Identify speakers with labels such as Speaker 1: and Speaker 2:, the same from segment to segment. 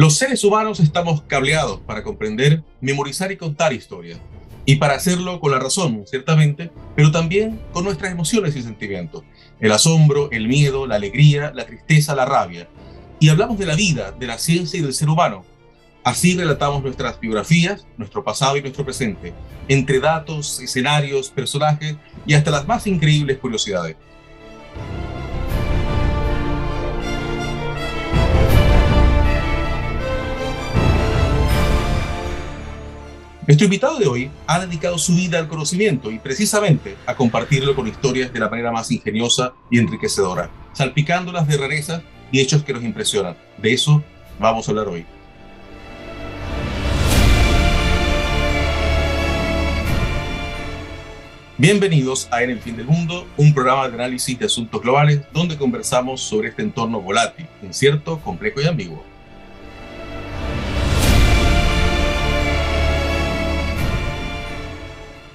Speaker 1: Los seres humanos estamos cableados para comprender, memorizar y contar historias. Y para hacerlo con la razón, ciertamente, pero también con nuestras emociones y sentimientos. El asombro, el miedo, la alegría, la tristeza, la rabia. Y hablamos de la vida, de la ciencia y del ser humano. Así relatamos nuestras biografías, nuestro pasado y nuestro presente, entre datos, escenarios, personajes y hasta las más increíbles curiosidades. Nuestro invitado de hoy ha dedicado su vida al conocimiento y precisamente a compartirlo con historias de la manera más ingeniosa y enriquecedora, salpicándolas de rarezas y hechos que nos impresionan. De eso vamos a hablar hoy. Bienvenidos a En el Fin del Mundo, un programa de análisis de asuntos globales donde conversamos sobre este entorno volátil, incierto, complejo y ambiguo.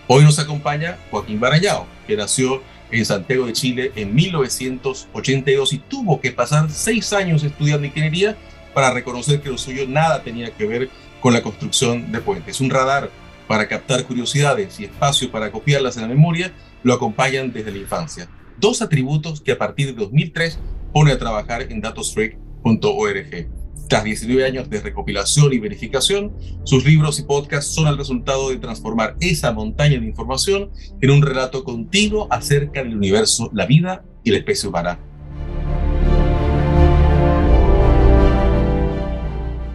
Speaker 1: Hoy nos acompaña Joaquín Barayao, que nació en Santiago de Chile en 1982 y tuvo que pasar seis años estudiando ingeniería para reconocer que lo suyo nada tenía que ver con la construcción de puentes. Un radar para captar curiosidades y espacio para copiarlas en la memoria lo acompañan desde la infancia. Dos atributos que a partir de 2003 pone a trabajar en datosfreak.org. Tras 19 años de recopilación y verificación, sus libros y podcasts son el resultado de transformar esa montaña de información en un relato continuo acerca del universo, la vida y la especie humana.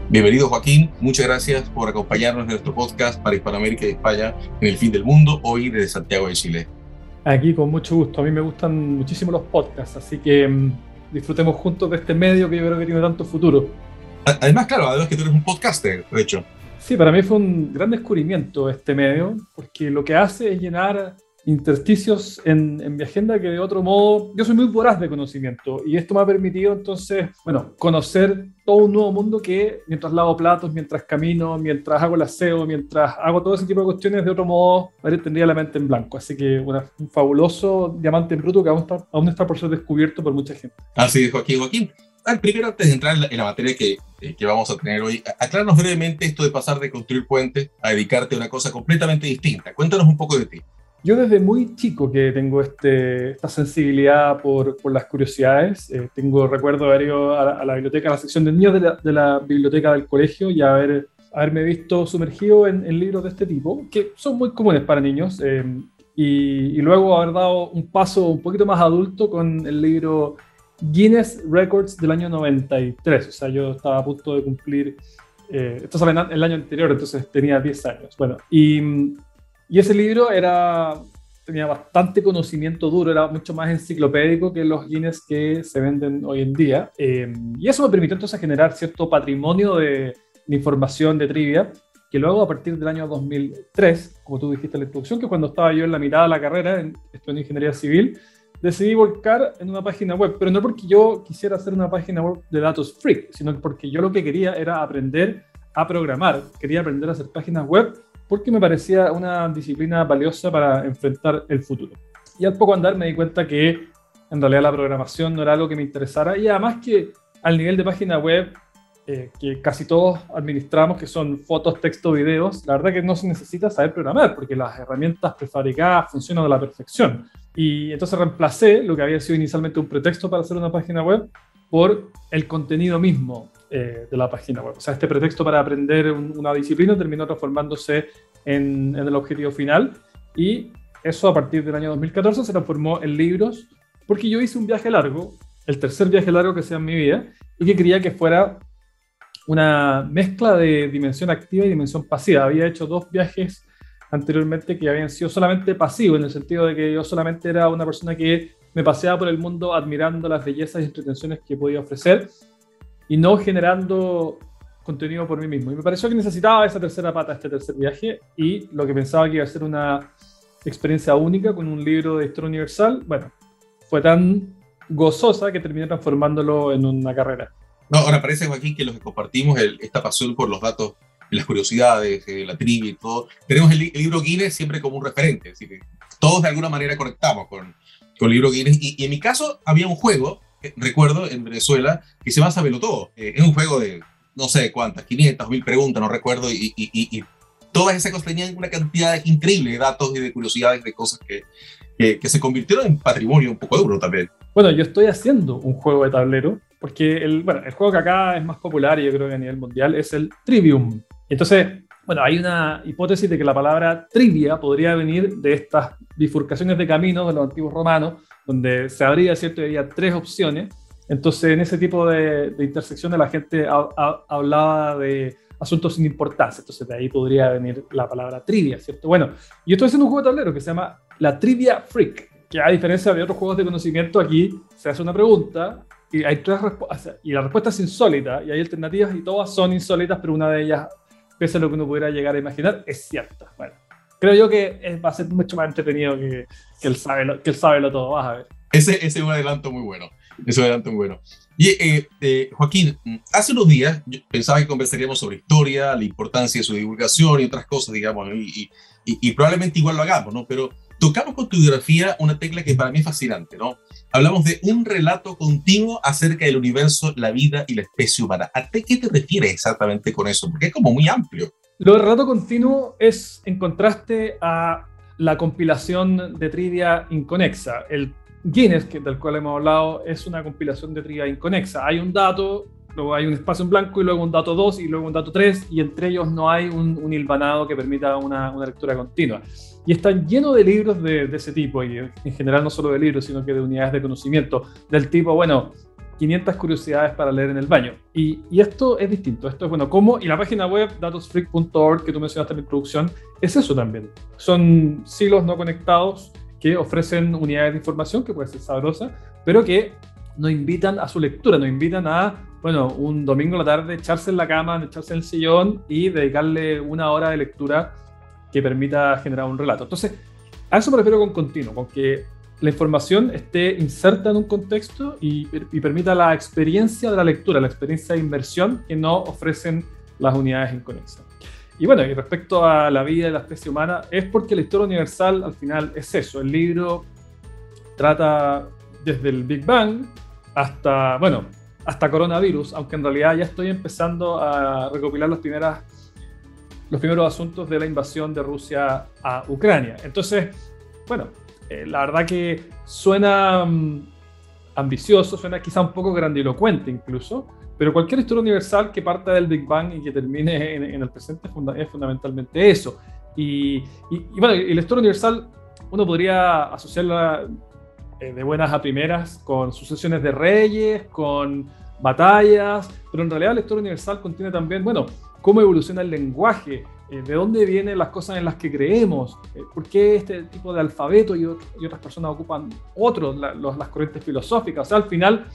Speaker 1: Bienvenido Joaquín, muchas gracias por acompañarnos en nuestro podcast para Hispanoamérica y España en el fin del mundo, hoy desde Santiago de Chile.
Speaker 2: Aquí con mucho gusto, a mí me gustan muchísimo los podcasts, así que mm, disfrutemos juntos de este medio que yo creo que tiene tanto futuro.
Speaker 1: Además, claro, además que tú eres un podcaster, de hecho.
Speaker 2: Sí, para mí fue un gran descubrimiento este medio, porque lo que hace es llenar intersticios en, en, mi agenda que de otro modo, yo soy muy voraz de conocimiento y esto me ha permitido entonces, bueno, conocer todo un nuevo mundo que mientras lavo platos, mientras camino, mientras hago el aseo, mientras hago todo ese tipo de cuestiones, de otro modo, tendría la mente en blanco. Así que un fabuloso diamante en bruto que aún está, aún está por ser descubierto por mucha gente.
Speaker 1: Así es, Joaquín. Joaquín, primero, antes de entrar en la, materia que, eh, que, vamos a tener hoy, acláranos brevemente esto de pasar de construir puentes a dedicarte a una cosa completamente distinta. Cuéntanos un poco de ti.
Speaker 2: Yo desde muy chico que tengo este, esta sensibilidad por, por las curiosidades. Eh, tengo recuerdo haber ido a, la biblioteca, a la sección de niños de la, de la, biblioteca del colegio y haber, haberme visto sumergido en, en, libros de este tipo, que son muy comunes para niños. Eh, y, y, luego haber dado un paso un poquito más adulto con el libro Guinness Records del año 93. O sea, yo estaba a punto de cumplir, eh, esto sale el año anterior, entonces tenía 10 años. Bueno, y, ese libro era, tenía bastante conocimiento duro, era mucho más enciclopédico que los Guinness que se venden hoy en día. Eh, y eso me permitió entonces generar cierto patrimonio de, información, de trivia, que luego a partir del año 2003, como tú dijiste en la introducción, que cuando estaba yo en la mitad de la carrera, en ingeniería civil, decidí volcar en una página web, pero no porque yo quisiera hacer una página web de datos freak, sino porque yo lo que quería era aprender a programar, quería aprender a hacer páginas web porque me parecía una disciplina valiosa para enfrentar el futuro. Y al poco andar me di cuenta que en realidad la programación no era algo que me interesara y además que al nivel de página web eh, que casi todos administramos, que son fotos, texto, videos, la verdad que no se necesita saber programar, porque las herramientas prefabricadas funcionan a la perfección. Y entonces reemplacé lo que había sido inicialmente un pretexto para hacer una página web por el contenido mismo eh, de la página web. O sea, este pretexto para aprender un, una disciplina terminó transformándose en, en el objetivo final y eso a partir del año 2014 se transformó en libros, porque yo hice un viaje largo, el tercer viaje largo que sea en mi vida, y que quería que fuera una mezcla de dimensión activa y dimensión pasiva. Había hecho dos viajes anteriormente que habían sido solamente pasivos, en el sentido de que yo solamente era una persona que me paseaba por el mundo admirando las bellezas y entretenciones que podía ofrecer y no generando contenido por mí mismo. Y me pareció que necesitaba esa tercera pata, este tercer viaje, y lo que pensaba que iba a ser una experiencia única con un libro de historia universal, bueno, fue tan gozosa que terminé transformándolo en una carrera.
Speaker 1: No, ahora parece, Joaquín, que los que compartimos el, esta pasión por los datos, las curiosidades, eh, la trivia y todo, tenemos el, el, libro Guinness siempre como un referente. Así que todos de alguna manera conectamos con, con el libro Guinness. Y, y, en mi caso había un juego, recuerdo, en Venezuela, que se llama Sabelo Todo. Eh, es un juego de no sé cuántas, 500, 1000 preguntas, no recuerdo, y, y, y, todas esas cosas tenían una cantidad increíble de datos y de curiosidades, de cosas que, que, que se convirtieron en patrimonio un poco duro también.
Speaker 2: Bueno, yo estoy haciendo un juego de tablero, porque el, bueno, el juego que acá es más popular, y yo creo que a nivel mundial, es el Trivium. Entonces, bueno, hay una hipótesis de que la palabra trivia podría venir de estas bifurcaciones de caminos de los antiguos romanos, donde se abría, ¿cierto? Y había tres opciones. Entonces, en ese tipo de, de intersecciones la gente hablaba de asuntos sin importancia. Entonces, de ahí podría venir la palabra trivia, ¿cierto? Bueno, yo estoy haciendo un juego de tablero que se llama la Trivia Freak, que a diferencia de otros juegos de conocimiento, aquí se hace una pregunta y hay tres y la respuesta es insólita, y hay alternativas y todas son insólitas, pero una de ellas pese a lo que uno pudiera llegar a imaginar, es cierta. Bueno, creo yo que va a ser mucho más entretenido que, que, él, sabe lo, que él sabe lo todo, vas a ver.
Speaker 1: Ese, ese es un adelanto muy bueno. Es un adelanto muy bueno. Y eh, eh, Joaquín, hace unos días yo pensaba que conversaríamos sobre historia, la importancia de su divulgación y otras cosas, digamos, y, y, y probablemente igual lo hagamos, ¿no? Pero tocamos con tu biografía una tecla que para mí es fascinante, ¿no? Hablamos de un relato continuo acerca del universo, la vida y la especie humana. ¿A qué te refieres exactamente con eso? Porque es como muy amplio.
Speaker 2: Lo del relato continuo es en contraste a la compilación de trivia inconexa. El Guinness, que, del cual hemos hablado, es una compilación de trivia inconexa. Hay un dato, luego hay un espacio en blanco y luego un dato 2 y luego un dato 3 y entre ellos no hay un, un hilvanado que permita una, una lectura continua. Y están llenos de libros de, de, ese tipo, y en general no solo de libros, sino que de unidades de conocimiento, del tipo, bueno, 500 curiosidades para leer en el baño. Y, y esto es distinto, esto es, bueno, ¿cómo? Y la página web datosfreak.org que tú mencionaste en la introducción, es eso también. Son silos no conectados que ofrecen unidades de información, que puede ser sabrosa, pero que nos invitan a su lectura, nos invitan a, bueno, un domingo a la tarde echarse en la cama, echarse en el sillón y dedicarle una hora de lectura que permita generar un relato. Entonces, a eso me con continuo, con que la información esté inserta en un contexto y, y, permita la experiencia de la lectura, la experiencia de inversión que no ofrecen las unidades inconexas. Y bueno, y respecto a la vida de la especie humana, es porque la historia universal al final es eso. El libro trata desde el Big Bang hasta, bueno, hasta coronavirus, aunque en realidad ya estoy empezando a recopilar las primeras los primeros asuntos de la invasión de Rusia a Ucrania. Entonces, bueno, eh, la verdad que suena um, ambicioso, suena quizá un poco grandilocuente incluso, pero cualquier historia universal que parta del Big Bang y que termine en, en el presente es, funda es, fundamentalmente eso. Y, bueno, y la historia universal uno podría asociarla eh, de buenas a primeras con sucesiones de reyes, con batallas, pero en realidad la historia universal contiene también, bueno, cómo evoluciona el lenguaje, eh, de dónde vienen las cosas en las que creemos, eh, por qué este tipo de alfabeto y, otras personas ocupan otros, los, las corrientes filosóficas. O sea, al final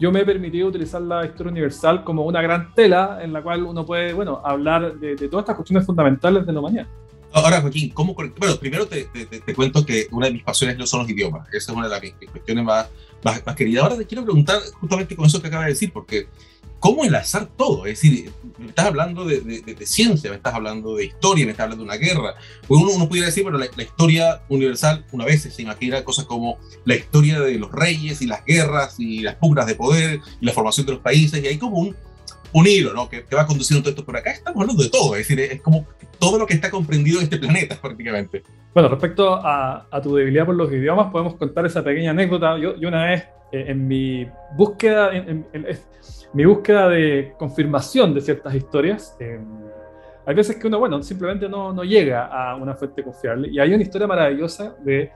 Speaker 2: yo me he permitido utilizar la historia universal como una gran tela en la cual uno puede, bueno, hablar de, de todas estas cuestiones fundamentales de la humanidad.
Speaker 1: Ahora, Joaquín, ¿cómo, bueno, primero te, te, te, cuento que una de mis pasiones no son los idiomas. Esa es una de las mis cuestiones más, más, más queridas. Ahora te quiero preguntar justamente con eso que acabas de decir, porque cómo enlazar todo. Es decir, me estás hablando de, de, de, ciencia, me estás hablando de historia, me estás hablando de una guerra. Pues uno, uno pudiera decir, bueno, la, la, historia universal, una vez se imagina cosas como la historia de los reyes y las guerras y las pugnas de poder y la formación de los países, y hay como un, un hilo ¿no? que, que, va conduciendo todo esto por acá. Estamos hablando de todo, es decir, es como todo lo que está comprendido en este planeta prácticamente.
Speaker 2: Bueno, respecto a, tu debilidad por los idiomas, podemos contar esa pequeña anécdota. Yo, una vez, eh, en mi búsqueda, en, mi búsqueda de confirmación de ciertas historias, eh, hay veces que uno, bueno, simplemente no, no, llega a una fuente confiable. Y hay una historia maravillosa de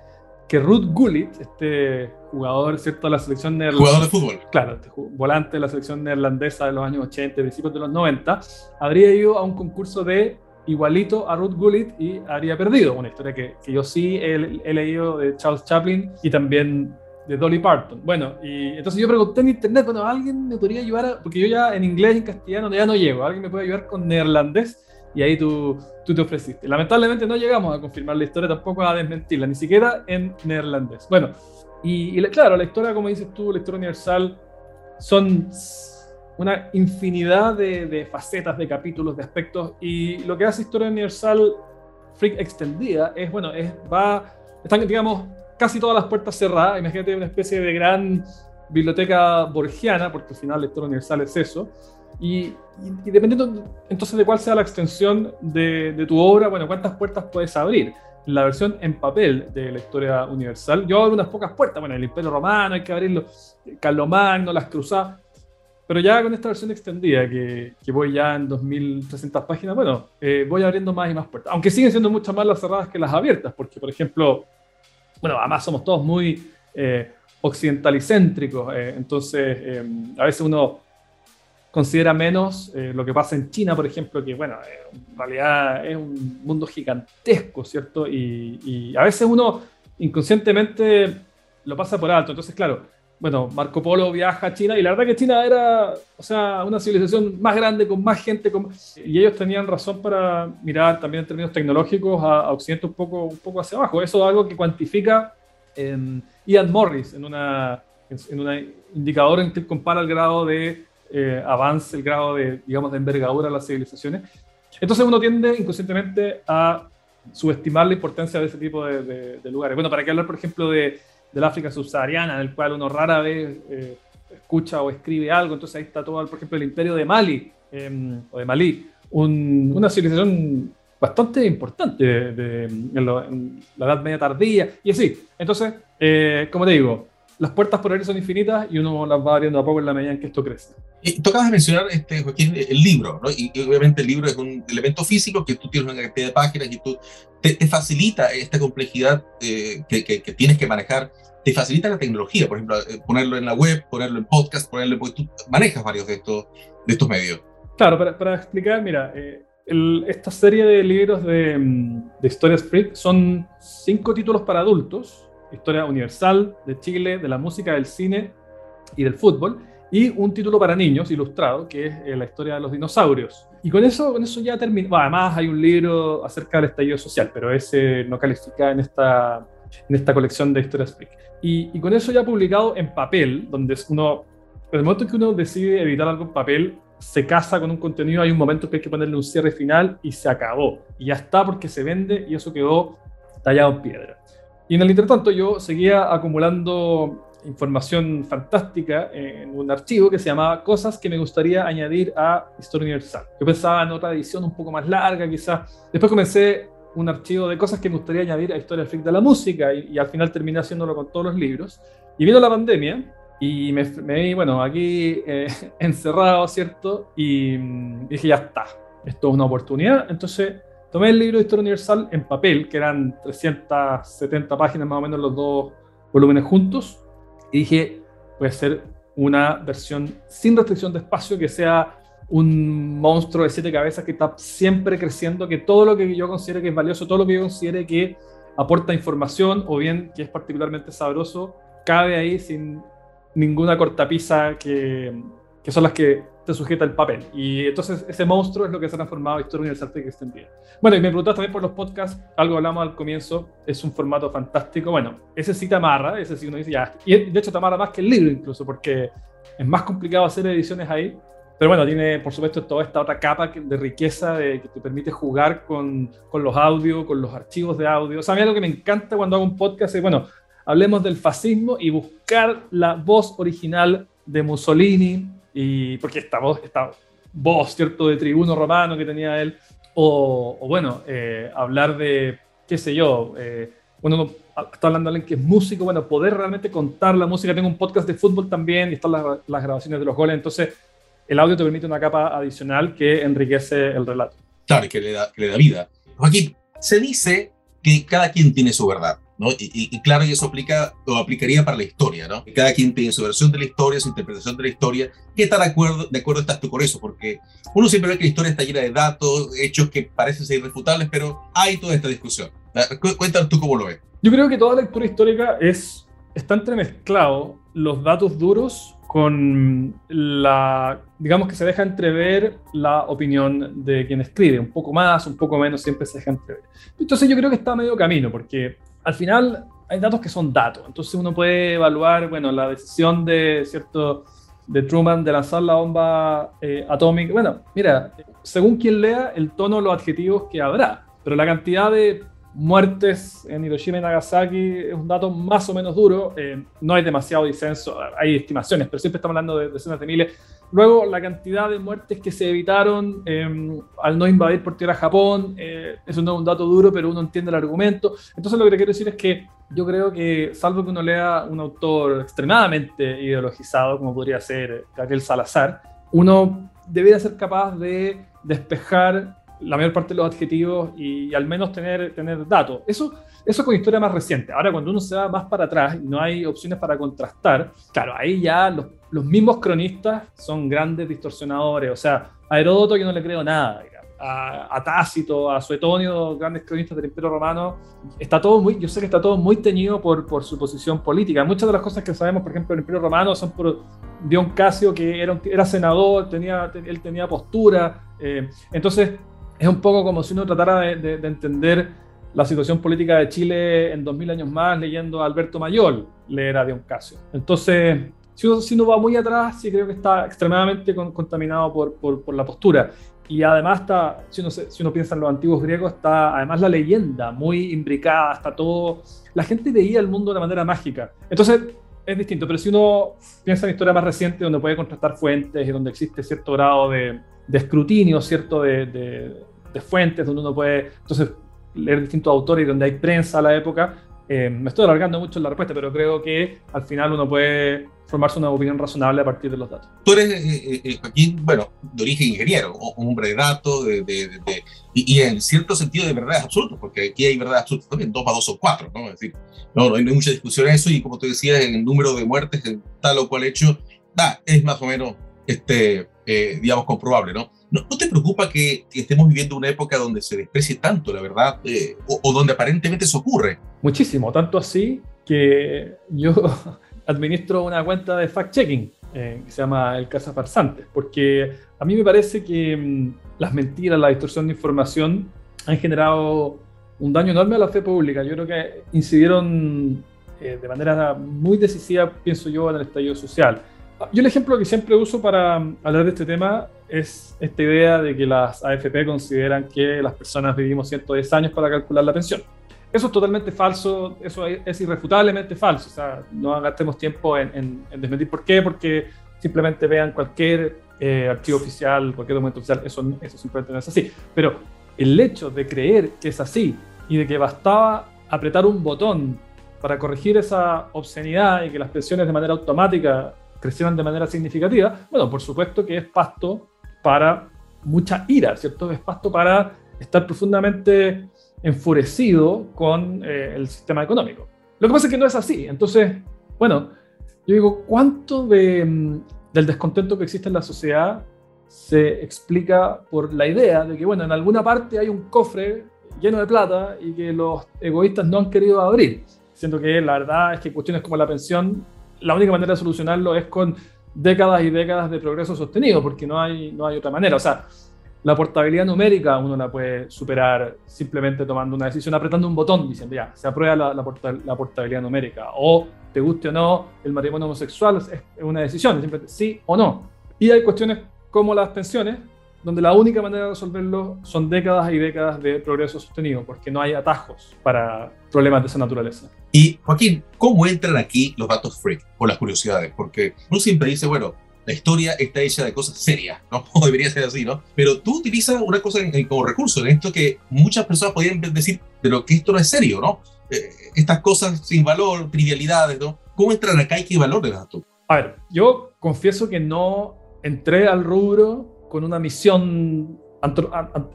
Speaker 2: que Ruth Gullit, este jugador, ¿cierto?, de la selección neerlandesa.
Speaker 1: Jugador de fútbol.
Speaker 2: Claro, este volante de la selección neerlandesa de los años 80, principios de los 90, habría ido a un concurso de igualito a Ruth Gullit y habría perdido. Una historia que, que yo sí he, he leído de Charles Chaplin y también de Dolly Parton. Bueno, y entonces yo pregunté en internet, bueno, ¿alguien me podría ayudar? A, porque yo ya en inglés y en castellano ya no llego, ¿alguien me puede ayudar con neerlandés? Y ahí tú, tú te ofreciste. Lamentablemente no llegamos a confirmar la historia, tampoco a desmentirla, ni siquiera en neerlandés. Bueno, y, y claro, la historia, como dices tú, la historia universal, son una infinidad de, de facetas, de capítulos, de aspectos, y lo que hace Historia Universal Freak extendida es, bueno, es, va, están, digamos, casi todas las puertas cerradas. Imagínate una especie de gran biblioteca borgiana, porque al final Lector Universal es eso. Y, dependiendo entonces de cuál sea la extensión de, de, tu obra, bueno, cuántas puertas puedes abrir. La versión en papel de la historia universal, yo abro unas pocas puertas, bueno, el Imperio Romano hay que abrirlo, Carlomagno, las Cruzadas, pero ya con esta versión extendida, que, que voy ya en 2300 páginas, bueno, eh, voy abriendo más y más puertas. Aunque siguen siendo muchas más las cerradas que las abiertas, porque, por ejemplo, bueno, además somos todos muy eh, occidentalicéntricos, eh, entonces eh, a veces uno considera menos lo que pasa en China, por ejemplo, que, bueno, en realidad es un mundo gigantesco, ¿cierto? Y, a veces uno inconscientemente lo pasa por alto. Entonces, claro, bueno, Marco Polo viaja a China y la verdad que China era, o sea, una civilización más grande, con más gente, y ellos tenían razón para mirar también en términos tecnológicos a, Occidente un poco, un poco hacia abajo. Eso es algo que cuantifica Ian Morris en una, en una indicador en que compara el grado de eh, avance, el grado de, digamos, de envergadura de las civilizaciones. Entonces uno tiende inconscientemente a subestimar la importancia de ese tipo de, de lugares. Bueno, para qué hablar, por ejemplo, de del África subsahariana, en el cual uno rara vez eh, escucha o escribe algo. Entonces ahí está todo, por ejemplo, el imperio de Mali, em, o de Malí, una civilización bastante importante de, en, la Edad Media tardía, y así. Entonces, eh, como te digo, las puertas por ahí son infinitas y uno las va abriendo a poco en la medida en que esto crece.
Speaker 1: Y tú acabas de mencionar, este, Joaquín, el libro, ¿no? y, obviamente el libro es un elemento físico que tú tienes una cantidad de páginas y tú te, facilita esta complejidad eh, que, que, tienes que manejar, te facilita la tecnología, por ejemplo, eh, ponerlo en la web, ponerlo en podcast, ponerlo, porque tú manejas varios de estos, de estos medios.
Speaker 2: Claro, para, para explicar, mira, eh, esta serie de libros de, mm, de Historias Freak son cinco títulos para adultos, historia universal de Chile, de la música, del cine y del fútbol, y un título para niños ilustrado, que es eh, la historia de los dinosaurios. Y con eso, con eso ya termino. además hay un libro acerca del estallido social, pero ese no califica en esta, en esta colección de historias freak. Y, y con eso ya publicado en papel, donde uno, en el momento en que uno decide editar algo en papel, se casa con un contenido, hay un momento que hay que ponerle un cierre final y se acabó. Y ya está porque se vende y eso quedó tallado en piedra. Y en el intertanto yo seguía acumulando información fantástica en un archivo que se llamaba Cosas que me gustaría añadir a Historia Universal. Yo pensaba en otra edición un poco más larga quizás. Después comencé un archivo de cosas que me gustaría añadir a Historia Freak de la música y, al final terminé haciéndolo con todos los libros. Y vino la pandemia y me, vi, bueno, aquí eh, encerrado, ¿cierto? Y mm, dije, ya está, esto es una oportunidad. Entonces tomé el libro de Historia Universal en papel, que eran 370 páginas más o menos los dos volúmenes juntos, y dije, voy a hacer una versión sin restricción de espacio, que sea un monstruo de siete cabezas que está siempre creciendo, que todo lo que yo considere que es valioso, todo lo que yo considere que aporta información o bien que es particularmente sabroso, cabe ahí sin ninguna cortapisa que, que son las que te sujeta el papel. Y entonces ese monstruo es lo que se ha transformado Historia Universal que extendida. Bueno, y me preguntas también por los podcasts, algo hablamos al comienzo, es un formato fantástico. Bueno, ese sí te amarra, ese sí uno dice ya. Y de hecho te amarra más que el libro incluso, porque es más complicado hacer ediciones ahí. Pero bueno, tiene por supuesto toda esta otra capa de riqueza de, que te permite jugar con, con los audios, con los archivos de audio. O sea, a mí algo que me encanta cuando hago un podcast es, bueno, hablemos del fascismo y buscar la voz original de Mussolini, y porque esta voz, esta voz, ¿cierto?, de tribuno romano que tenía él, o, bueno, eh, hablar de, qué sé yo, eh, está hablando alguien que es músico, bueno, poder realmente contar la música, tengo un podcast de fútbol también y están las, las grabaciones de los goles, entonces el audio te permite una capa adicional que enriquece el relato.
Speaker 1: Claro, que le da, que le da vida. Joaquín, se dice que cada quien tiene su verdad. ¿No? Y, claro, y eso aplica, lo aplicaría para la historia, ¿no? Cada quien tiene su versión de la historia, su interpretación de la historia. ¿Qué tan de acuerdo, de acuerdo estás tú con eso? Porque uno siempre ve que la historia está llena de datos, hechos que parecen ser irrefutables, pero hay toda esta discusión. Cuéntanos tú cómo lo ves.
Speaker 2: Yo creo que toda lectura histórica es, está entremezclado los datos duros con la, digamos que se deja entrever la opinión de quien escribe, un poco más, un poco menos, siempre se deja entrever. Entonces yo creo que está a medio camino, porque al final hay datos que son datos, entonces uno puede evaluar, bueno, la decisión de, ¿cierto?, de Truman de lanzar la bomba eh, atómica. Bueno, mira, según quien lea, el tono, los adjetivos que habrá, pero la cantidad de muertes en Hiroshima y Nagasaki es un dato más o menos duro. Eh, no hay demasiado disenso, hay estimaciones, pero siempre estamos hablando de decenas de miles. Luego, la cantidad de muertes que se evitaron em, al no invadir por tierra Japón, eh, eso no es un dato duro, pero uno entiende el argumento. Entonces, lo que quiero decir es que yo creo que, salvo que uno lea un autor extremadamente ideologizado, como podría ser Gabriel Salazar, uno debería ser capaz de despejar la mayor parte de los adjetivos y, al menos tener, tener datos. Eso, eso con historia más reciente. Ahora, cuando uno se va más para atrás y no hay opciones para contrastar, claro, ahí ya los, los mismos cronistas son grandes distorsionadores. O sea, a Heródoto yo no le creo nada. A, a, Tácito, a Suetonio, grandes cronistas del Imperio Romano, está todo muy, yo sé que está todo muy teñido por, por su posición política. Muchas de las cosas que sabemos, por ejemplo, del Imperio Romano son por Dion Casio, que era, era senador, tenía, él tenía postura. Eh, entonces, es un poco como si uno tratara de, entender la situación política de Chile en 2000 años más leyendo a Alberto Mayol, leer a Dion Casio. Entonces, si uno, si uno, va muy atrás, sí creo que está extremadamente contaminado por, por, la postura. Y además está, si uno, si uno piensa en los antiguos griegos, está además la leyenda muy imbricada, está todo... La gente veía el mundo de manera mágica. Entonces, es distinto, pero si uno piensa en historia más reciente, donde puede contrastar fuentes y donde existe cierto grado de, escrutinio, ¿cierto? De, de, fuentes, donde uno puede entonces leer distintos autores y donde hay prensa a la época. Eh, me estoy alargando mucho en la respuesta, pero creo que al final uno puede formarse una opinión razonable a partir de los datos.
Speaker 1: Tú eres, eh, eh, aquí, bueno, de origen ingeniero, hombre de datos, de, de, y, en cierto sentido de verdades absolutas, porque aquí hay verdades absolutas también, dos más dos son cuatro, ¿no? Es decir, no, no, hay, mucha discusión en eso, y como tú decías, en el número de muertes en tal o cual hecho, da, es más o menos este, eh, digamos, comprobable, ¿no? ¿no? te preocupa que, estemos viviendo una época donde se desprecie tanto la verdad eh, o, donde aparentemente eso ocurre?
Speaker 2: Muchísimo, tanto así que yo administro una cuenta de fact-checking eh, que se llama El Casa Farsante, porque a mí me parece que mm, las mentiras, la distorsión de información han generado un daño enorme a la fe pública. Yo creo que incidieron de manera muy decisiva, pienso yo, en el estallido social yo el ejemplo que siempre uso para hablar de este tema es esta idea de que las AFP consideran que las personas vivimos 110 años para calcular la pensión. Eso es totalmente falso, eso es irrefutablemente falso. O sea, no gastemos tiempo en, desmentir por qué, porque simplemente vean cualquier eh, archivo oficial, cualquier documento oficial, eso, eso simplemente no es así. Pero el hecho de creer que es así y de que bastaba apretar un botón para corregir esa obscenidad y que las pensiones de manera automática crecieron de manera significativa, bueno, por supuesto que es pasto para mucha ira, ¿cierto? Es pasto para estar profundamente enfurecido con eh, el sistema económico. Lo que pasa es que no es así. Entonces, bueno, yo digo, ¿cuánto mm, del descontento que existe en la sociedad se explica por la idea de que, bueno, en alguna parte hay un cofre lleno de plata y que los egoístas no han querido abrir? Siento que la verdad es que cuestiones como la pensión la única manera de solucionarlo es con décadas y décadas de progreso sostenido, porque no hay, no hay otra manera. O sea, la portabilidad numérica uno la puede superar simplemente tomando una decisión, apretando un botón, diciendo ya, se aprueba la, la, portabilidad numérica. O te guste o no, el matrimonio homosexual es una decisión, simplemente sí o no. Y hay cuestiones como las pensiones, donde la única manera de resolverlo son décadas y décadas de progreso sostenido, porque no hay atajos para problemas de esa naturaleza.
Speaker 1: Y Joaquín, ¿cómo entran aquí los datos freak o las curiosidades? Porque uno siempre dice, bueno, la historia está hecha de cosas serias, ¿no? O debería ser así, ¿no? Pero tú utilizas una cosa como recurso en esto que muchas personas podrían decir, pero que esto no es serio, ¿no? Eh, estas cosas sin valor, trivialidades, ¿no? ¿Cómo entran acá y qué valor le das tú?
Speaker 2: A ver, yo confieso que no entré al rubro con una misión,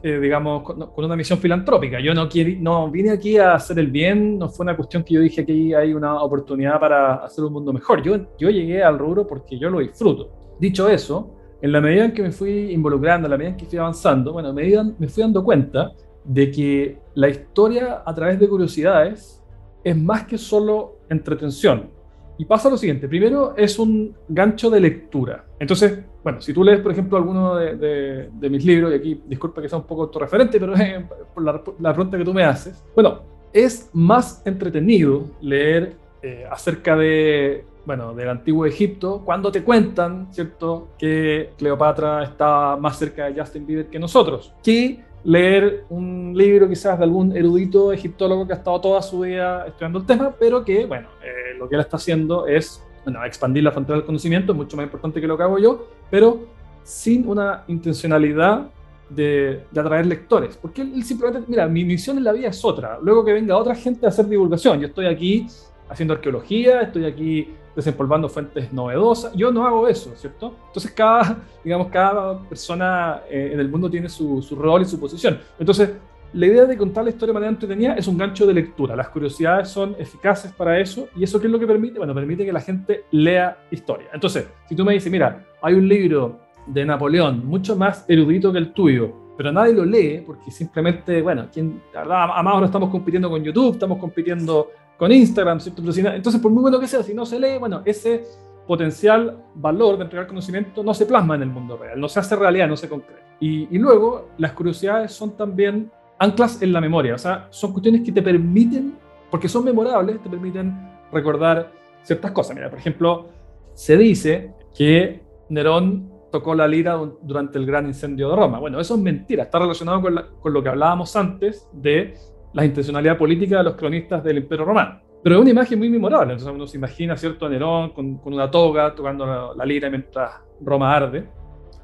Speaker 2: eh, digamos, con una misión filantrópica. Yo no, no vine aquí a hacer el bien, no fue una cuestión que yo dije que hay una oportunidad para hacer un mundo mejor. Yo, yo llegué al rubro porque yo lo disfruto. Dicho eso, en la medida en que me fui involucrando, en la medida en que fui avanzando, bueno, me, fui dando cuenta de que la historia a través de curiosidades es más que solo entretención. Y pasa lo siguiente, primero es un gancho de lectura. Entonces, bueno, si tú lees, por ejemplo, alguno de, mis libros, y aquí disculpa que sea un poco autorreferente, pero por la, la, pregunta que tú me haces, bueno, es más entretenido leer eh, acerca de, bueno, del antiguo Egipto cuando te cuentan, ¿cierto?, que Cleopatra estaba más cerca de Justin Bieber que nosotros, que leer un libro quizás de algún erudito egiptólogo que ha estado toda su vida estudiando el tema, pero que, bueno, eh, lo que él está haciendo es, bueno, expandir la frontera del conocimiento, mucho más importante que lo que hago yo, pero sin una intencionalidad de, atraer lectores. Porque él, simplemente, mira, mi misión en la vida es otra. Luego que venga otra gente a hacer divulgación. Yo estoy aquí haciendo arqueología, estoy aquí desempolvando fuentes novedosas. Yo no hago eso, ¿cierto? Entonces cada, digamos, cada persona eh, en el mundo tiene su, su, rol y su posición. Entonces, la idea de contar la historia de manera entretenida es un gancho de lectura. Las curiosidades son eficaces para eso. ¿Y eso qué es lo que permite? Bueno, permite que la gente lea historia. Entonces, si tú me dices, mira, hay un libro de Napoleón mucho más erudito que el tuyo, pero nadie lo lee porque simplemente, bueno, ¿quién, además ahora estamos compitiendo con YouTube, estamos compitiendo con Instagram, ¿cierto? Entonces, por muy bueno que sea, si no se lee, bueno, ese potencial valor de entregar conocimiento no se plasma en el mundo real, no se hace realidad, no se concreta. Y, y luego, las curiosidades son también anclas en la memoria, o sea, son cuestiones que te permiten, porque son memorables, te permiten recordar ciertas cosas. Mira, por ejemplo, se dice que Nerón tocó la lira durante el gran incendio de Roma. Bueno, eso es mentira, está relacionado con, con lo que hablábamos antes de la intencionalidad política de los cronistas del Imperio Romano. Pero es una imagen muy memorable, entonces uno se imagina, ¿cierto?, a Nerón con, con una toga tocando la, lira mientras Roma arde.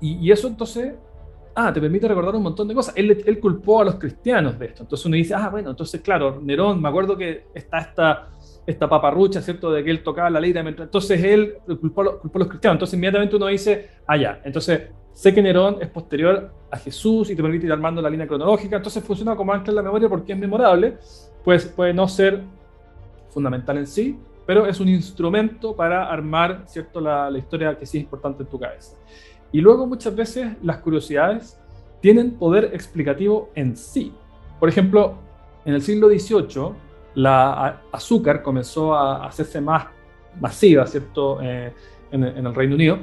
Speaker 2: Y, y, eso entonces, ah, te permite recordar un montón de cosas. Él, él culpó a los cristianos de esto. Entonces uno dice, ah, bueno, entonces claro, Nerón, me acuerdo que está esta, esta paparrucha, ¿cierto?, de que él tocaba la lira. Mientras, entonces él culpó, culpó a los cristianos. Entonces inmediatamente uno dice, ah, ya, entonces sé que Nerón es posterior a Jesús y te permite ir armando la línea cronológica, entonces funciona como ancla en la memoria porque es memorable, pues puede no ser fundamental en sí, pero es un instrumento para armar ¿cierto? La, historia que sí es importante en tu cabeza. Y luego muchas veces las curiosidades tienen poder explicativo en sí. Por ejemplo, en el siglo XVIII, la azúcar comenzó a hacerse más masiva, ¿cierto?, eh, en, en, el Reino Unido,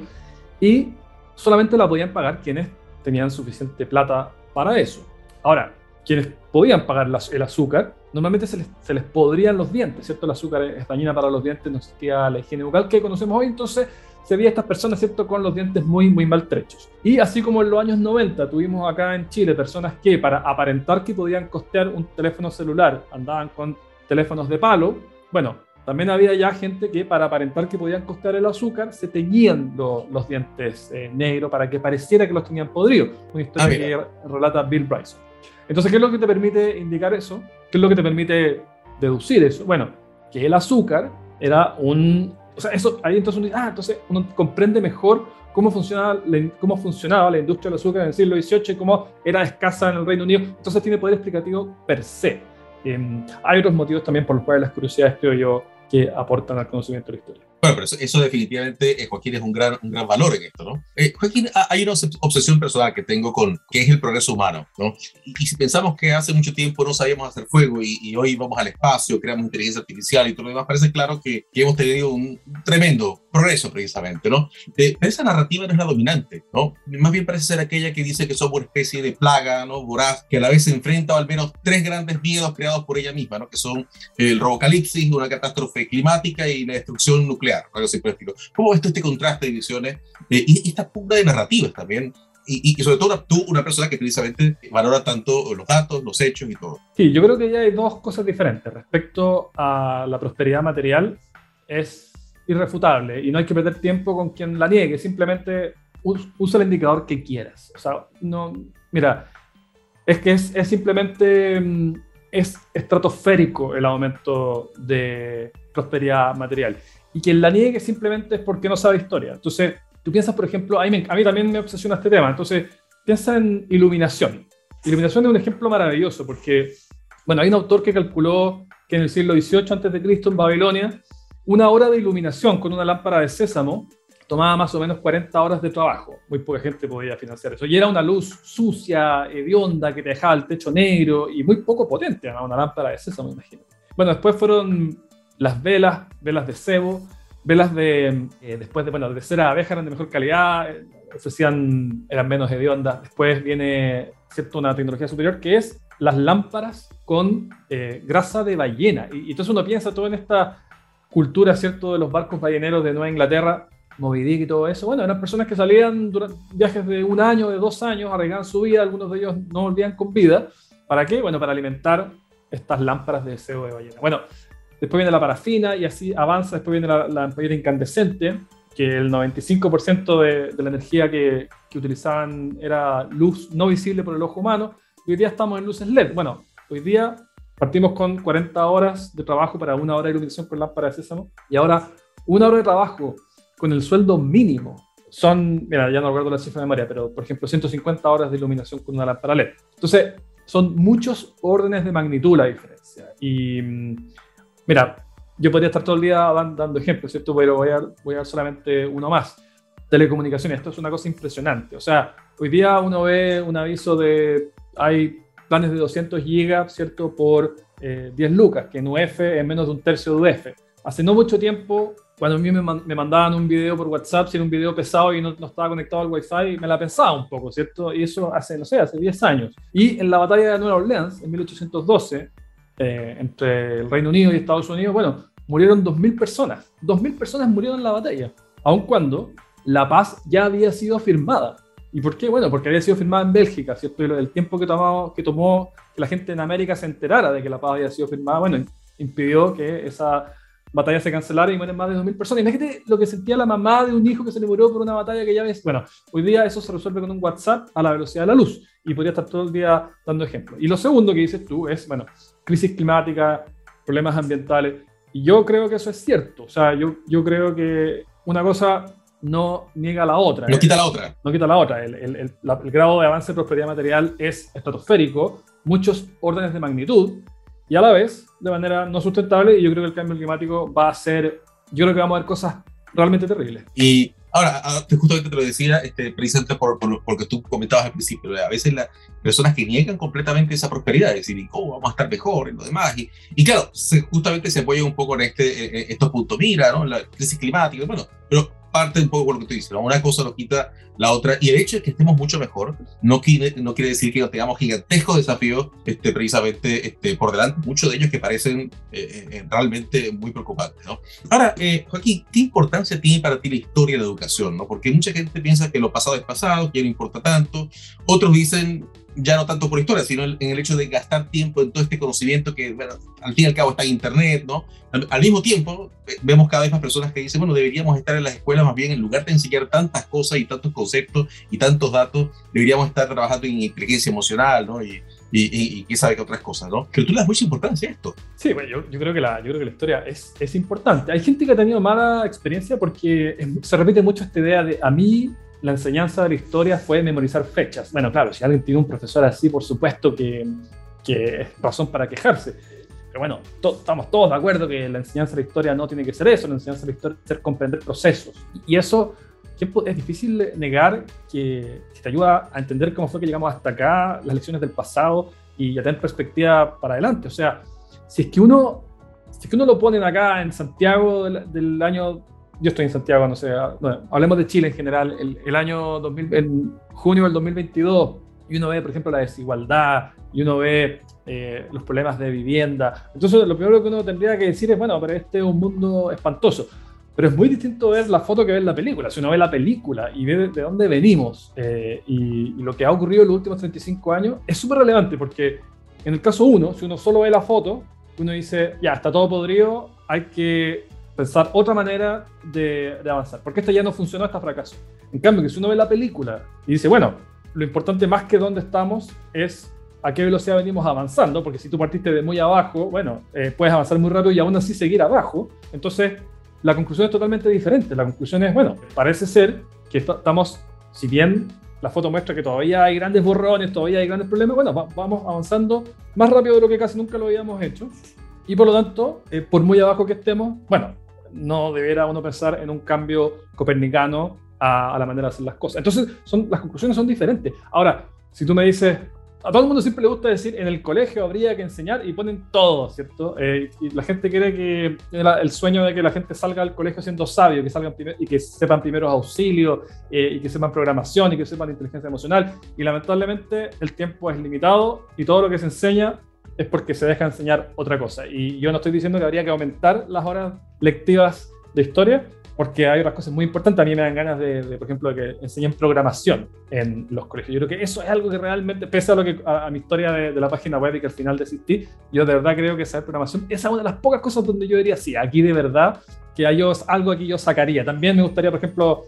Speaker 2: y solamente la podían pagar quienes tenían suficiente plata para eso. Ahora, quienes podían pagar el azúcar, normalmente se les, se les podrían los dientes, ¿cierto? El azúcar es dañina para los dientes, no existía la higiene bucal que conocemos hoy, entonces se veía a estas personas, ¿cierto?, con los dientes muy, muy maltrechos. Y así como en los años 90 tuvimos acá en Chile personas que para aparentar que podían costear un teléfono celular andaban con teléfonos de palo, bueno, también había ya gente que para aparentar que podían costear el azúcar se teñían los dientes eh, negros para que pareciera que los tenían podridos. Una historia ah, que relata Bill Bryson. Entonces, ¿qué es lo que te permite indicar eso? ¿Qué es lo que te permite deducir eso? Bueno, que el azúcar era un... O sea, eso, ahí entonces uno, ah, entonces uno comprende mejor cómo funcionaba, la, cómo funcionaba la industria del azúcar en el siglo XVIII y cómo era escasa en el Reino Unido. Entonces tiene poder explicativo per se. Em, hay otros motivos también por los cuales las curiosidades, creo yo, que aportan al conocimiento de la historia.
Speaker 1: Bueno, pero eso, definitivamente, eh, Joaquín, es un gran, un gran valor en esto, ¿no? Eh, Joaquín, hay una obsesión personal que tengo con que es el progreso humano, ¿no? Y, si pensamos que hace mucho tiempo no sabíamos hacer fuego y, hoy vamos al espacio, creamos inteligencia artificial y todo lo demás, parece claro que, que hemos tenido un tremendo progreso precisamente, ¿no? esa narrativa no es la dominante, ¿no? Más bien parece ser aquella que dice que somos una especie de plaga, ¿no? Voraz, que a la vez se enfrenta al menos tres grandes miedos creados por ella misma, ¿no? Que son el robocalipsis, una catástrofe climática y la destrucción nuclear, algo así por ¿Cómo ves este contraste de visiones eh, y esta pugna de narrativas también y, y, sobre todo tú, una persona que precisamente valora tanto los datos, los hechos y todo.
Speaker 2: Sí, yo creo que ya hay dos cosas diferentes. Respecto a la prosperidad material, es irrefutable y no hay que perder tiempo con quien la niegue, simplemente usa el indicador que quieras. O sea, no, mira, es que es, es simplemente mm, es estratosférico el aumento de prosperidad material. Y quien la niegue simplemente es porque no sabe historia. Entonces, tú piensas, por ejemplo, a mí, a mí también me obsesiona este tema, entonces piensa en iluminación. Iluminación es un ejemplo maravilloso porque, bueno, hay un autor que calculó que en el siglo XVIII a.C. en Babilonia una hora de iluminación con una lámpara de sésamo tomaba más o menos 40 horas de trabajo. Muy poca gente podía financiar eso. Y era una luz sucia, hedionda, que te dejaba el techo negro y muy poco potente, una lámpara de sésamo, imagino. Bueno, después fueron las velas, velas de cebo, velas de, eh, después de, bueno, de cera de abeja eran de mejor calidad, eh, ofrecían, eran menos hediondas. Después viene, una tecnología superior que es las lámparas con eh, grasa de ballena. Y, y entonces uno piensa todo en esta cultura, ¿cierto?, de los barcos balleneros de Nueva Inglaterra, Moby Dick y todo eso, bueno, eran personas que salían durante viajes de un año, de dos años, arriesgaban su vida, algunos de ellos no volvían con vida. ¿Para qué? Bueno, para alimentar estas lámparas de deseo de ballena. Bueno, después viene la parafina y así avanza, después viene la, la ampolleta incandescente, que el 95% de, la energía que, que, utilizaban era luz no visible por el ojo humano. Y hoy día estamos en luces LED. Bueno, hoy día partimos con 40 horas de trabajo para una hora de iluminación con lámpara de sésamo y ahora una hora de trabajo con el sueldo mínimo son, mira, ya no recuerdo la cifra de memoria, pero por ejemplo 150 horas de iluminación con una lámpara LED. Entonces, son muchos órdenes de magnitud la diferencia. Y mira, yo podría estar todo el día dando ejemplos, ¿cierto? Pero voy a, voy a dar solamente uno más. Telecomunicaciones, esto es una cosa impresionante. O sea, hoy día uno ve un aviso de, hay planes de 200 gigas, ¿cierto? Por eh, 10 lucas, que en UF es menos de un tercio de UF. Hace no mucho tiempo, cuando a mí me, me mandaban un video por WhatsApp, si era un video pesado y no, no, estaba conectado al Wi-Fi, me la pensaba un poco, ¿cierto? Y eso hace, no sé, hace 10 años. Y en la batalla de Nueva Orleans, en 1812, eh, entre el Reino Unido y Estados Unidos, bueno, murieron 2.000 personas. 2.000 personas murieron en la batalla, aun cuando la paz ya había sido firmada. ¿Y por qué? Bueno, porque había sido firmada en Bélgica, ¿cierto? Y el tiempo que tomó, que tomó que la gente en América se enterara de que la paz había sido firmada, bueno, impidió que esa batalla se cancelara y mueren más de 2.000 personas. Imagínate lo que sentía la mamá de un hijo que se le murió por una batalla que ya ves. Bueno, hoy día eso se resuelve con un WhatsApp a la velocidad de la luz y podría estar todo el día dando ejemplos. Y lo segundo que dices tú es, bueno, crisis climática, problemas ambientales. Y yo creo que eso es cierto. O sea, yo, yo creo que una cosa no niega la otra.
Speaker 1: No quita la otra.
Speaker 2: No quita la otra. El, el, el, la, el, grado de avance de prosperidad material es estratosférico, muchos órdenes de magnitud, y a la vez de manera no sustentable. Y yo creo que el cambio climático va a ser, yo creo que vamos a ver cosas realmente terribles.
Speaker 1: Y ahora, justamente te lo decía, este, precisamente por, por, porque tú comentabas al principio, a veces las personas que niegan completamente esa prosperidad, es decir, ¿cómo vamos a estar mejor en lo demás? Y, y claro, se, justamente se apoya un poco en este, estos puntos mira, ¿no? La crisis climática, bueno, pero parte un poco por lo que tú dices, ¿no? una cosa no quita la otra, y el hecho de que estemos mucho mejor no quiere, no quiere decir que no tengamos gigantescos desafíos este, precisamente este, por delante, muchos de ellos que parecen eh, eh, realmente muy preocupantes. ¿no? Ahora, eh, Joaquín, ¿qué importancia tiene para ti la historia de la educación? ¿no? Porque mucha gente piensa que lo pasado es pasado, que no importa tanto, otros dicen ya no tanto por historia, sino en el hecho de gastar tiempo en todo este conocimiento que, bueno, al fin y al cabo está en Internet, ¿no? Al, al, mismo tiempo, vemos cada vez más personas que dicen, bueno, deberíamos estar en las escuelas más bien, en lugar de enseñar tantas cosas y tantos conceptos y tantos datos, deberíamos estar trabajando en inteligencia emocional, ¿no? Y, y, quién sabe qué otras cosas, ¿no? Pero tú le das mucha importancia a esto.
Speaker 2: Sí, bueno, yo, yo, creo que la, yo creo que la historia es, es importante. Hay gente que ha tenido mala experiencia porque se repite mucho esta idea de a mí la enseñanza de la historia fue memorizar fechas. Bueno, claro, si alguien tiene un profesor así, por supuesto que, que es razón para quejarse. Pero bueno, to estamos todos de acuerdo que la enseñanza de la historia no tiene que ser eso, la enseñanza de la historia es comprender procesos. Y eso es difícil negar que, que te ayuda a entender cómo fue que llegamos hasta acá, las lecciones del pasado y a tener perspectiva para adelante. O sea, si es que uno, si es que uno lo ponen acá en Santiago del, del año yo estoy en Santiago, no sé, bueno, hablemos de Chile en general, el, el, año 2000, en junio del 2022, y uno ve, por ejemplo, la desigualdad, y uno ve eh, los problemas de vivienda. Entonces, lo primero que uno tendría que decir es, bueno, pero este es un mundo espantoso. Pero es muy distinto ver la foto que ver la película. Si uno ve la película y ve de dónde venimos eh, y, y, lo que ha ocurrido en los últimos 35 años, es súper relevante porque en el caso uno, si uno solo ve la foto, uno dice, ya, está todo podrido, hay que pensar otra manera de, de, avanzar, porque esto ya no funcionó, esta fracaso. En cambio, que si uno ve la película y dice, bueno, lo importante más que dónde estamos es a qué velocidad venimos avanzando, porque si tú partiste de muy abajo, bueno, eh, puedes avanzar muy rápido y aún así seguir abajo. Entonces, la conclusión es totalmente diferente. La conclusión es, bueno, parece ser que estamos, si bien la foto muestra que todavía hay grandes borrones, todavía hay grandes problemas, bueno, va, vamos avanzando más rápido de lo que casi nunca lo habíamos hecho. Y por lo tanto, eh, por muy abajo que estemos, bueno, no debiera uno pensar en un cambio copernicano a, a, la manera de hacer las cosas. Entonces, son, las conclusiones son diferentes. Ahora, si tú me dices, a todo el mundo siempre le gusta decir, en el colegio habría que enseñar y ponen todo, ¿cierto? Eh, y la gente cree que el, sueño de que la gente salga al colegio siendo sabio, que salgan primer, y que sepan primeros auxilios, eh, y que sepan programación, y que sepan inteligencia emocional. Y lamentablemente el tiempo es limitado y todo lo que se enseña es porque se deja enseñar otra cosa. Y yo no estoy diciendo que habría que aumentar las horas lectivas de historia, porque hay otras cosas muy importantes. A mí me dan ganas de, por ejemplo, que enseñen programación en los colegios. Yo creo que eso es algo que realmente, pese a, lo que, a, mi historia de, la página web y que al final desistí, yo de verdad creo que saber programación es una de las pocas cosas donde yo diría, sí, aquí de verdad que hay algo aquí yo sacaría. También me gustaría, por ejemplo,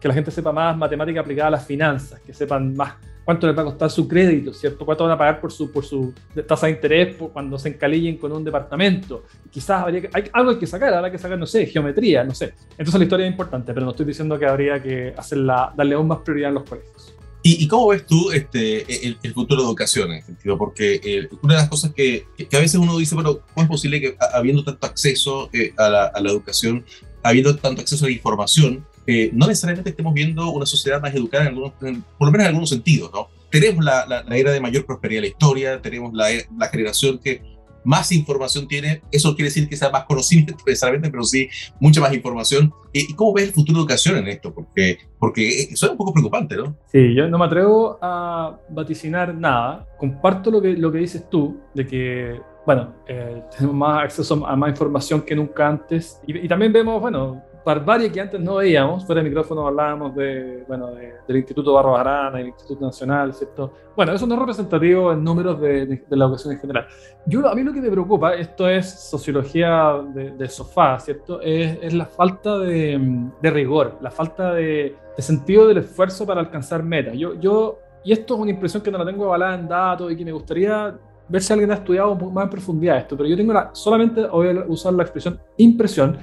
Speaker 2: que la gente sepa más matemática aplicada a las finanzas, que sepan más cuánto les va a costar su crédito, ¿cierto? Cuánto van a pagar por su, por su tasa de interés cuando se encalillen con un departamento. Quizás habría que, hay, algo hay que sacar, habrá que sacar, no sé, geometría, no sé. Entonces la historia es importante, pero no estoy diciendo que habría que hacerla, darle aún más prioridad en los colegios.
Speaker 1: ¿Y, cómo ves tú este, el, futuro de educación en sentido? Porque eh, una de las cosas que, que, a veces uno dice, bueno, ¿cómo es posible que habiendo tanto acceso eh, a, la, a la educación, habiendo tanto acceso a la información, eh, no necesariamente estemos viendo una sociedad más educada, en algunos, por lo menos en algunos sentidos, ¿no? Tenemos la, la, era de mayor prosperidad de la historia, tenemos la, la, generación que más información tiene, eso quiere decir que sea más conocimiento necesariamente, pero sí mucha más información. ¿Y cómo ves el futuro de educación en esto? Porque, porque eso es un poco preocupante, ¿no?
Speaker 2: Sí, yo no me atrevo a vaticinar nada. Comparto lo que, lo que dices tú, de que bueno, eh, tenemos más acceso a más información que nunca antes. Y, y, también vemos, bueno, barbarie que antes no veíamos. Fuera de micrófono hablábamos de, bueno, del Instituto Barro Barana, del Instituto Nacional, ¿cierto? Bueno, eso no es representativo en números de, de, la educación en general. Yo, a mí lo que me preocupa, esto es sociología de, sofá, ¿cierto? Es, es la falta de, rigor, la falta de, sentido del esfuerzo para alcanzar metas. Yo, yo, y esto es una impresión que no la tengo avalada en datos y que me gustaría ver si alguien ha estudiado más en profundidad esto, pero yo tengo la, solamente voy a usar la expresión impresión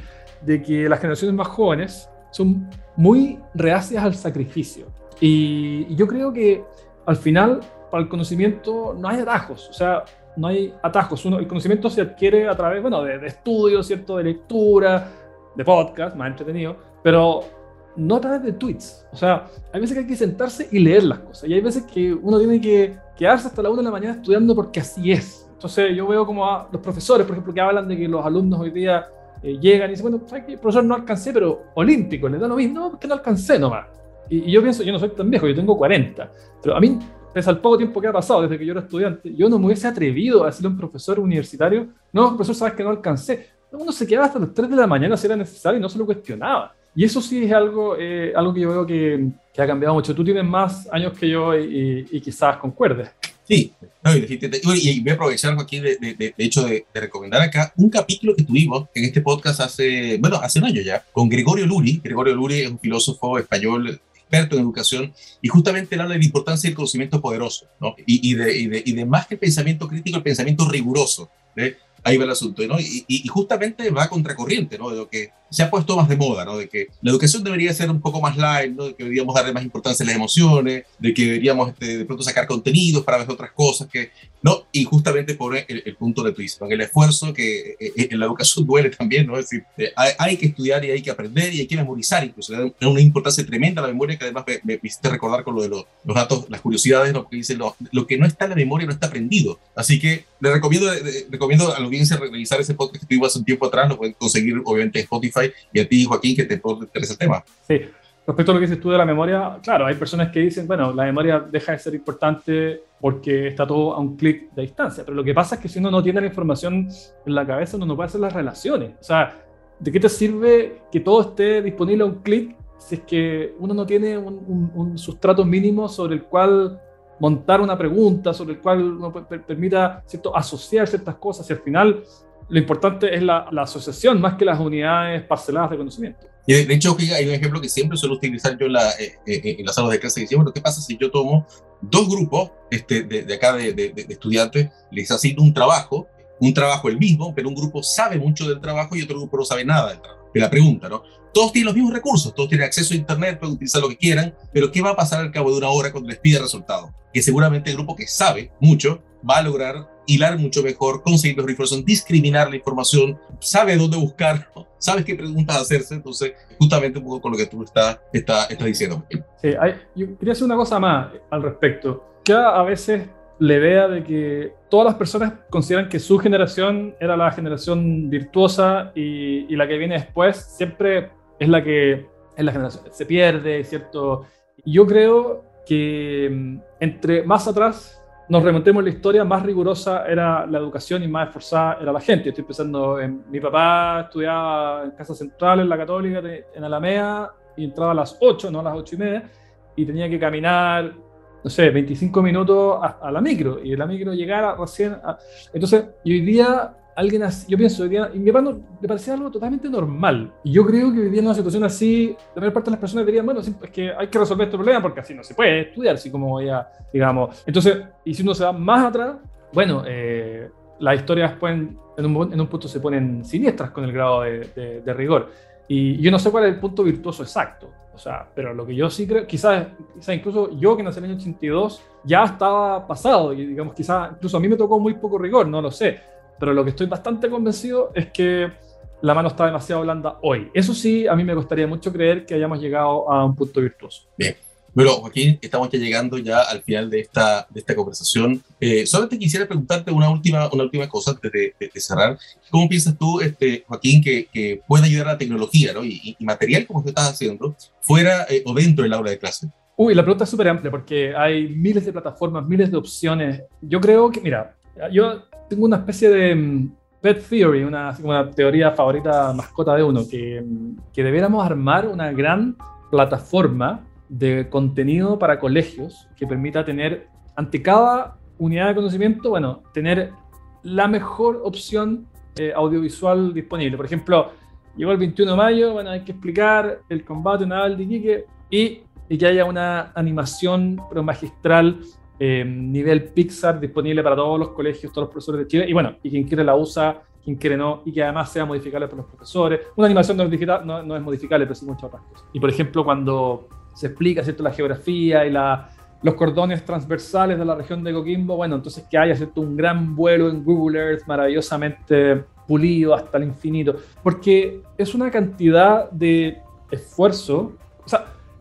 Speaker 2: de que las generaciones más jóvenes son muy reacias al sacrificio. Y, yo creo que al final, para el conocimiento, no hay atajos. O sea, no hay atajos. Uno, el conocimiento se adquiere a través, bueno, de, estudios, ¿cierto? De lectura, de podcast, más entretenido, pero no a través de tweets. O sea, hay veces que hay que sentarse y leer las cosas. Y hay veces que uno tiene que quedarse hasta la una de la mañana estudiando porque así es. Entonces yo veo como a los profesores, por ejemplo, que hablan de que los alumnos hoy día eh, llegan y dicen, bueno, ¿sabes qué? Profesor, no alcancé, pero olímpico, le da lo mismo, no, que no alcancé nomás. Y, y, yo pienso, yo no soy tan viejo, yo tengo 40, pero a mí, pese al poco tiempo que ha pasado desde que yo era estudiante, yo no me hubiese atrevido a decirle a un profesor universitario, no, profesor, sabes que no alcancé. Uno se quedaba hasta las 3 de la mañana si era necesario y no se lo cuestionaba. Y eso sí es algo, eh, algo que yo veo que, que, ha cambiado mucho. Tú tienes más años que yo y, y quizás concuerdes.
Speaker 1: Sí, no, y, y, voy a aprovechar aquí, de, de, de hecho, de, recomendar acá un capítulo que tuvimos en este podcast hace, bueno, hace un año ya, con Gregorio Luri. Gregorio Luri es un filósofo español experto en educación y justamente él habla de la importancia del conocimiento poderoso, ¿no? Y, y, de, y, de, y de más que el pensamiento crítico, el pensamiento riguroso. ¿eh? Ahí va el asunto, ¿no? Y, justamente va a contracorriente, ¿no? De lo que se ha puesto más de moda, ¿no? De que la educación debería ser un poco más light, ¿no? De que deberíamos darle más importancia a las emociones, de que deberíamos este, de pronto sacar contenidos para ver otras cosas que, ¿no? Y justamente pone el, punto de tu el esfuerzo que eh, eh, en la educación duele también, ¿no? Es decir, eh, hay, que estudiar y hay que aprender y hay que memorizar, incluso, es una importancia tremenda la memoria que además me, hiciste recordar con lo de los, datos, las curiosidades, lo que dice, lo, lo, que no está en la memoria no está aprendido. Así que le recomiendo, recomiendo a la audiencia revisar ese podcast que tuvimos hace un tiempo atrás, lo pueden conseguir obviamente en Spotify y a ti, Joaquín, que te interesa el tema.
Speaker 2: Sí, respecto a lo que dices tú de la memoria, claro, hay personas que dicen, bueno, la memoria deja de ser importante porque está todo a un clic de distancia, pero lo que pasa es que si uno no tiene la información en la cabeza, uno no puede hacer las relaciones. O sea, ¿de qué te sirve que todo esté disponible a un clic si es que uno no tiene un, sustrato mínimo sobre el cual montar una pregunta, sobre el cual uno permita ¿cierto? asociar ciertas cosas y al final lo importante es la, asociación más que las unidades parceladas de conocimiento.
Speaker 1: Y de, hecho, hay un ejemplo que siempre suelo utilizar yo en, la, eh, eh, eh, en las salas de clase, que bueno, ¿qué pasa si yo tomo dos grupos este, de, acá de, estudiantes, les asigno un trabajo, un trabajo el mismo, pero un grupo sabe mucho del trabajo y otro grupo no sabe nada del trabajo? De la pregunta, ¿no? Todos tienen los mismos recursos, todos tienen acceso a Internet, pueden utilizar lo que quieran, pero ¿qué va a pasar al cabo de una hora cuando les pide resultados? Que seguramente el grupo que sabe mucho va a lograr hilar mucho mejor, conseguir los refuerzos, discriminar la información, sabe dónde buscar, sabes qué preguntas hacerse, entonces justamente un poco con lo que tú estás, está, está diciendo.
Speaker 2: Sí, hay, yo quería hacer una cosa más al respecto, que a veces la idea de que todas las personas consideran que su generación era la generación virtuosa y, y la que viene después siempre es la que es la generación, se pierde, ¿cierto? Yo creo que mm, entre más atrás nos remontemos la historia, más rigurosa era la educación y más esforzada era la gente. Estoy pensando en mi papá estudiaba en Casa Central, en la Católica, en Alameda, y entraba a las 8, no a las 8 y media, y tenía que caminar, no sé, 25 minutos a, la micro, y la micro llegara recién. Entonces, y hoy día alguien así, yo pienso, día, y mi le parecía algo totalmente normal. Y yo creo que viviendo en una situación así, la mayor parte de las personas dirían, bueno, es que hay que resolver este problema porque así no se puede estudiar, así como digamos. Entonces, y si uno se va más atrás, bueno, eh, las historias pueden, en un, en un, punto se ponen siniestras con el grado de, de, rigor. Y yo no sé cuál es el punto virtuoso exacto. O sea, pero lo que yo sí creo, quizás, quizás incluso yo que nací en el año 82 ya estaba pasado y digamos quizás incluso a mí me tocó muy poco rigor, no lo sé pero lo que estoy bastante convencido es que la mano está demasiado blanda hoy. Eso sí, a mí me gustaría mucho creer que hayamos llegado a un punto virtuoso.
Speaker 1: Bien. Bueno, Joaquín, estamos ya llegando ya al final de esta, de esta conversación. Eh, solamente quisiera preguntarte una última, una última cosa antes de, cerrar. ¿Cómo piensas tú, este, Joaquín, que, que puede ayudar a la tecnología ¿no? y, material como tú estás haciendo fuera eh, o dentro del aula de clase?
Speaker 2: Uy, la pregunta es súper amplia porque hay miles de plataformas, miles de opciones. Yo creo que, mira, yo tengo una especie de mm, pet theory, una, teoría favorita mascota de uno, que, mm, que debiéramos armar una gran plataforma de contenido para colegios que permita tener ante cada unidad de conocimiento, bueno, tener la mejor opción eh, audiovisual disponible. Por ejemplo, llegó el 21 de mayo, bueno, hay que explicar el combate naval de Iquique y, y que haya una animación pero magistral eh, nivel Pixar disponible para todos los colegios, todos los profesores de Chile. Y bueno, y quien quiere la usa, quien quiere no, y que además sea modificable por los profesores. Una animación no es, digital, no, es modificable, pero sí muchas otras cosas. Y por ejemplo, cuando se explica ¿cierto? la geografía y la, los cordones transversales de la región de Coquimbo, bueno, entonces que haya ¿cierto? un gran vuelo en Google Earth maravillosamente pulido hasta el infinito, porque es una cantidad de esfuerzo,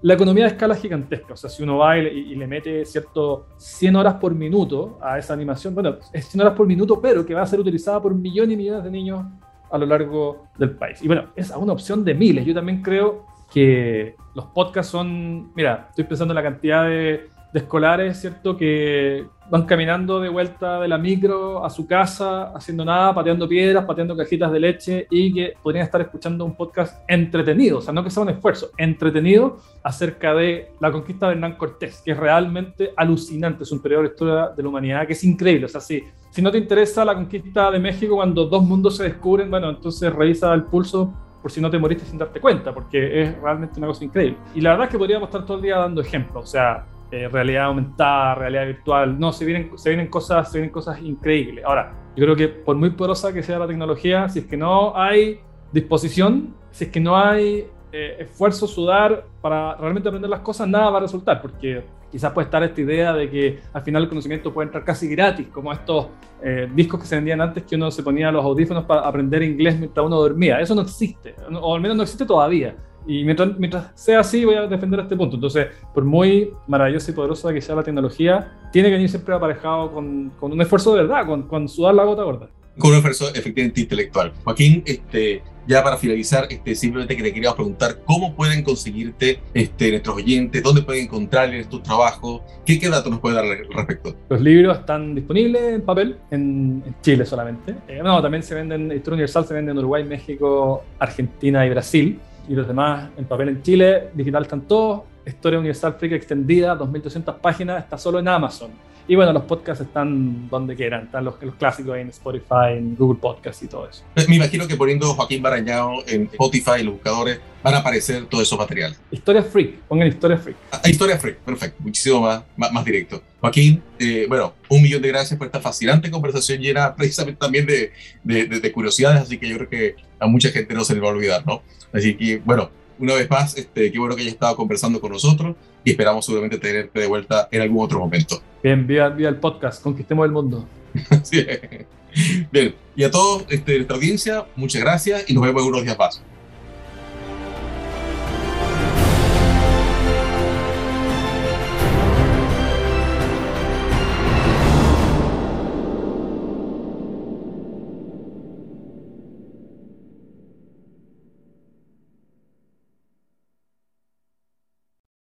Speaker 2: la economía de escala es gigantesca. O sea, si uno va y, le mete, cierto, 100 horas por minuto a esa animación, bueno, es 100 horas por minuto, pero que va a ser utilizada por millones y millones de niños a lo largo del país. Y bueno, es una opción de miles. Yo también creo que los podcasts son, mira, estoy pensando en la cantidad de de escolares, ¿cierto? Que van caminando de vuelta de la micro a su casa, haciendo nada, pateando piedras, pateando cajitas de leche y que podrían estar escuchando un podcast entretenido, o sea, no que sea un esfuerzo, entretenido acerca de la conquista de Hernán Cortés, que es realmente alucinante, es un periodo de historia de la humanidad que es increíble, o sea, si, si no te interesa la conquista de México cuando dos mundos se descubren, bueno, entonces revisa el pulso por si no te moriste sin darte cuenta, porque es realmente una cosa increíble. Y la verdad es que podríamos estar todo el día dando ejemplos, o sea, eh, realidad aumentada, realidad virtual. No, se vienen, se vienen cosas, se vienen cosas increíbles. Ahora, yo creo que por muy poderosa que sea la tecnología, si es que no hay disposición, si es que no hay eh, esfuerzo, sudar para realmente aprender las cosas, nada va a resultar, porque quizás puede estar esta idea de que al final el conocimiento puede entrar casi gratis, como estos eh, discos que se vendían antes que uno se ponía los audífonos para aprender inglés mientras uno dormía. Eso no existe, o al menos no existe todavía. Y mientras, mientras, sea así, voy a defender este punto. Entonces, por muy maravillosa y poderosa que sea la tecnología, tiene que venir siempre aparejado con, con un esfuerzo de verdad, con, con, sudar la gota gorda.
Speaker 1: Con un esfuerzo efectivamente intelectual. Joaquín, este, ya para finalizar, este, simplemente que te queríamos preguntar cómo pueden conseguirte este, nuestros oyentes, dónde pueden encontrar estos trabajos, qué, qué datos nos pueden dar al respecto.
Speaker 2: Los libros están disponibles en papel, en, Chile solamente. Eh, no, también se venden, Historia Universal se vende en Uruguay, México, Argentina y Brasil y los demás en papel en Chile, digital están todos. Historia Universal Freak extendida, 2.200 páginas, está solo en Amazon. Y bueno, los podcasts están donde quieran, están los, los clásicos en Spotify, en Google Podcasts y todo eso.
Speaker 1: Me imagino que poniendo Joaquín Barañao en Spotify y los buscadores van a aparecer todos esos materiales.
Speaker 2: Historia Freak, pongan Historia Freak.
Speaker 1: Ah, Historia Freak, perfecto, muchísimo más, más, directo. Joaquín, eh, bueno, un millón de gracias por esta fascinante conversación llena precisamente también de, de, de, curiosidades, así que yo creo que a mucha gente no se le va a olvidar, ¿no? Así que, bueno, una vez más, este, qué bueno que hayas estado conversando con nosotros y esperamos seguramente tenerte de vuelta en algún otro momento.
Speaker 2: Bien, vía, vía el podcast, conquistemos el mundo.
Speaker 1: Bien, y a todos este, nuestra audiencia, muchas gracias y nos vemos en unos días más.